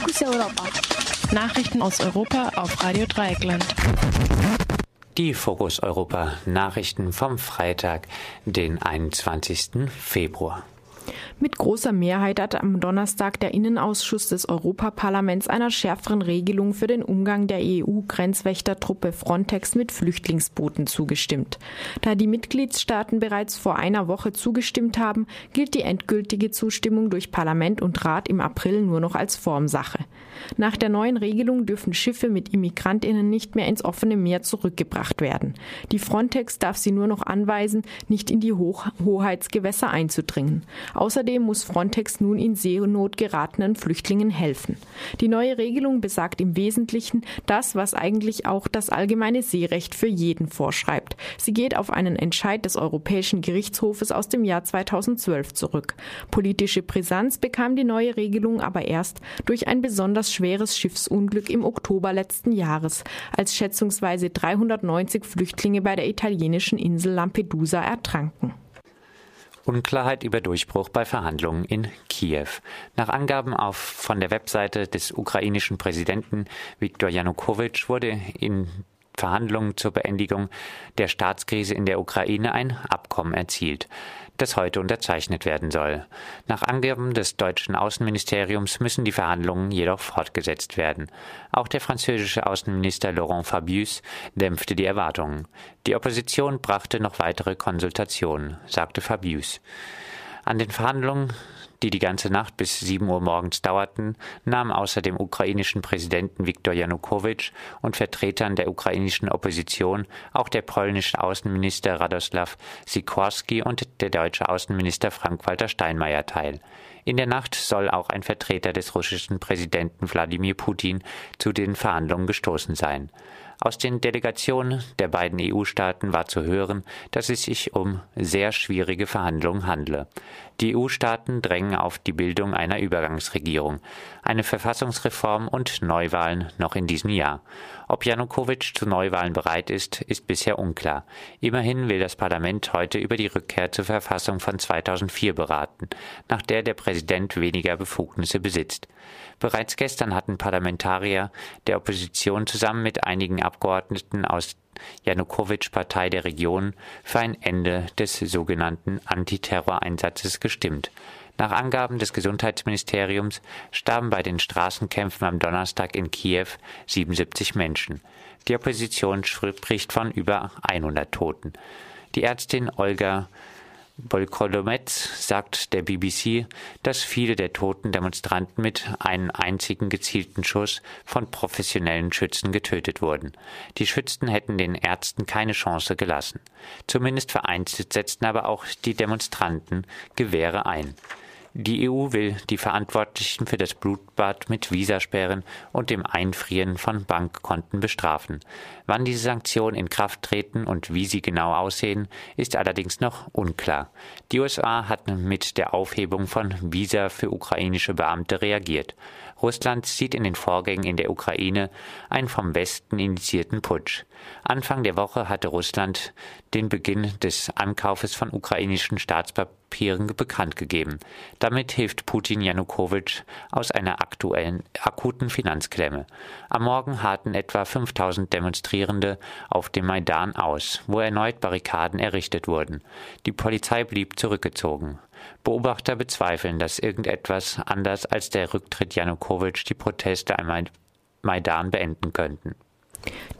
Fokus Europa. Nachrichten aus Europa auf Radio Dreieckland. Die Fokus Europa Nachrichten vom Freitag, den 21. Februar. Mit großer Mehrheit hat am Donnerstag der Innenausschuss des Europaparlaments einer schärferen Regelung für den Umgang der EU-Grenzwächtertruppe Frontex mit Flüchtlingsbooten zugestimmt. Da die Mitgliedstaaten bereits vor einer Woche zugestimmt haben, gilt die endgültige Zustimmung durch Parlament und Rat im April nur noch als Formsache. Nach der neuen Regelung dürfen Schiffe mit Immigrantinnen nicht mehr ins offene Meer zurückgebracht werden. Die Frontex darf sie nur noch anweisen, nicht in die Hoch Hoheitsgewässer einzudringen. Außerdem muss Frontex nun in Seenot geratenen Flüchtlingen helfen. Die neue Regelung besagt im Wesentlichen das, was eigentlich auch das allgemeine Seerecht für jeden vorschreibt. Sie geht auf einen Entscheid des Europäischen Gerichtshofes aus dem Jahr 2012 zurück. Politische Brisanz bekam die neue Regelung aber erst durch ein besonders schweres Schiffsunglück im Oktober letzten Jahres, als schätzungsweise 390 Flüchtlinge bei der italienischen Insel Lampedusa ertranken. Unklarheit über Durchbruch bei Verhandlungen in Kiew. Nach Angaben auf, von der Webseite des ukrainischen Präsidenten Viktor Janukowitsch wurde in Verhandlungen zur Beendigung der Staatskrise in der Ukraine ein Abkommen erzielt das heute unterzeichnet werden soll. Nach Angaben des deutschen Außenministeriums müssen die Verhandlungen jedoch fortgesetzt werden. Auch der französische Außenminister Laurent Fabius dämpfte die Erwartungen. Die Opposition brachte noch weitere Konsultationen, sagte Fabius. An den Verhandlungen die die ganze Nacht bis 7 Uhr morgens dauerten, nahmen außer dem ukrainischen Präsidenten Viktor Janukowitsch und Vertretern der ukrainischen Opposition auch der polnische Außenminister Radoslaw Sikorski und der deutsche Außenminister Frank-Walter Steinmeier teil. In der Nacht soll auch ein Vertreter des russischen Präsidenten Wladimir Putin zu den Verhandlungen gestoßen sein. Aus den Delegationen der beiden EU-Staaten war zu hören, dass es sich um sehr schwierige Verhandlungen handle. Die EU-Staaten drängen auf die Bildung einer Übergangsregierung, eine Verfassungsreform und Neuwahlen noch in diesem Jahr. Ob Janukowitsch zu Neuwahlen bereit ist, ist bisher unklar. Immerhin will das Parlament heute über die Rückkehr zur Verfassung von 2004 beraten, nach der der Präsident weniger Befugnisse besitzt. Bereits gestern hatten Parlamentarier der Opposition zusammen mit einigen Abgeordneten aus Janukowitsch Partei der Region für ein Ende des sogenannten Antiterroreinsatzes gestimmt. Nach Angaben des Gesundheitsministeriums starben bei den Straßenkämpfen am Donnerstag in Kiew 77 Menschen. Die Opposition spricht von über 100 Toten. Die Ärztin Olga Bolkolometz sagt der BBC, dass viele der toten Demonstranten mit einem einzigen gezielten Schuss von professionellen Schützen getötet wurden. Die Schützen hätten den Ärzten keine Chance gelassen. Zumindest vereinzelt setzten aber auch die Demonstranten Gewehre ein. Die EU will die Verantwortlichen für das Blutbad mit Visasperren und dem Einfrieren von Bankkonten bestrafen. Wann diese Sanktionen in Kraft treten und wie sie genau aussehen, ist allerdings noch unklar. Die USA hatten mit der Aufhebung von Visa für ukrainische Beamte reagiert. Russland sieht in den Vorgängen in der Ukraine einen vom Westen initiierten Putsch. Anfang der Woche hatte Russland den Beginn des Ankaufes von ukrainischen Staatspapieren bekannt gegeben. Damit hilft Putin Janukowitsch aus einer aktuellen akuten Finanzklemme. Am Morgen harten etwa 5000 Demonstrierende auf dem Maidan aus, wo erneut Barrikaden errichtet wurden. Die Polizei blieb zurückgezogen. Beobachter bezweifeln, dass irgendetwas anders als der Rücktritt Janukowitsch die Proteste am Maidan beenden könnten.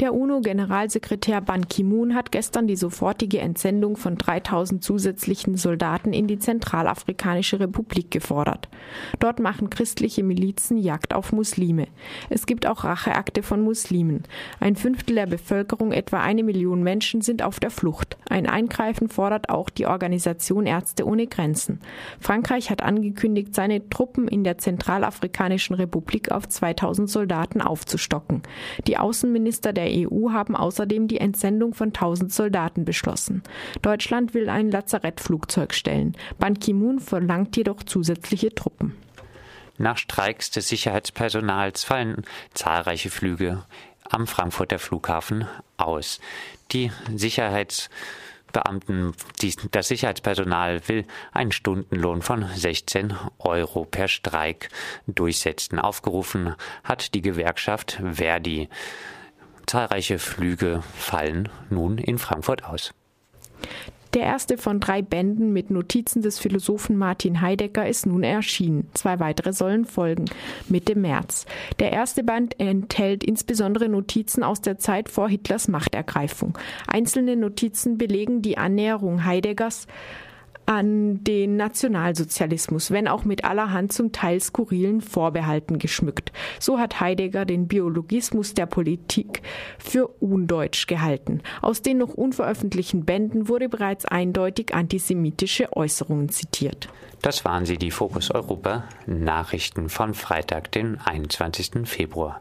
Der UNO-Generalsekretär Ban Ki-moon hat gestern die sofortige Entsendung von 3000 zusätzlichen Soldaten in die Zentralafrikanische Republik gefordert. Dort machen christliche Milizen Jagd auf Muslime. Es gibt auch Racheakte von Muslimen. Ein Fünftel der Bevölkerung, etwa eine Million Menschen, sind auf der Flucht. Ein Eingreifen fordert auch die Organisation Ärzte ohne Grenzen. Frankreich hat angekündigt, seine Truppen in der Zentralafrikanischen Republik auf 2000 Soldaten aufzustocken. Die Außenministerin Minister der EU haben außerdem die Entsendung von 1000 Soldaten beschlossen. Deutschland will ein Lazarettflugzeug stellen. Ban Ki-moon verlangt jedoch zusätzliche Truppen. Nach Streiks des Sicherheitspersonals fallen zahlreiche Flüge am Frankfurter Flughafen aus. Die Sicherheits Beamten, die, das Sicherheitspersonal will einen Stundenlohn von 16 Euro per Streik durchsetzen. Aufgerufen hat die Gewerkschaft Verdi. Zahlreiche Flüge fallen nun in Frankfurt aus. Der erste von drei Bänden mit Notizen des Philosophen Martin Heidegger ist nun erschienen. Zwei weitere sollen folgen, Mitte März. Der erste Band enthält insbesondere Notizen aus der Zeit vor Hitlers Machtergreifung. Einzelne Notizen belegen die Annäherung Heideggers an den Nationalsozialismus, wenn auch mit allerhand zum Teil skurrilen Vorbehalten geschmückt. So hat Heidegger den Biologismus der Politik für undeutsch gehalten. Aus den noch unveröffentlichten Bänden wurde bereits eindeutig antisemitische Äußerungen zitiert. Das waren sie, die Fokus Europa Nachrichten von Freitag, den 21. Februar.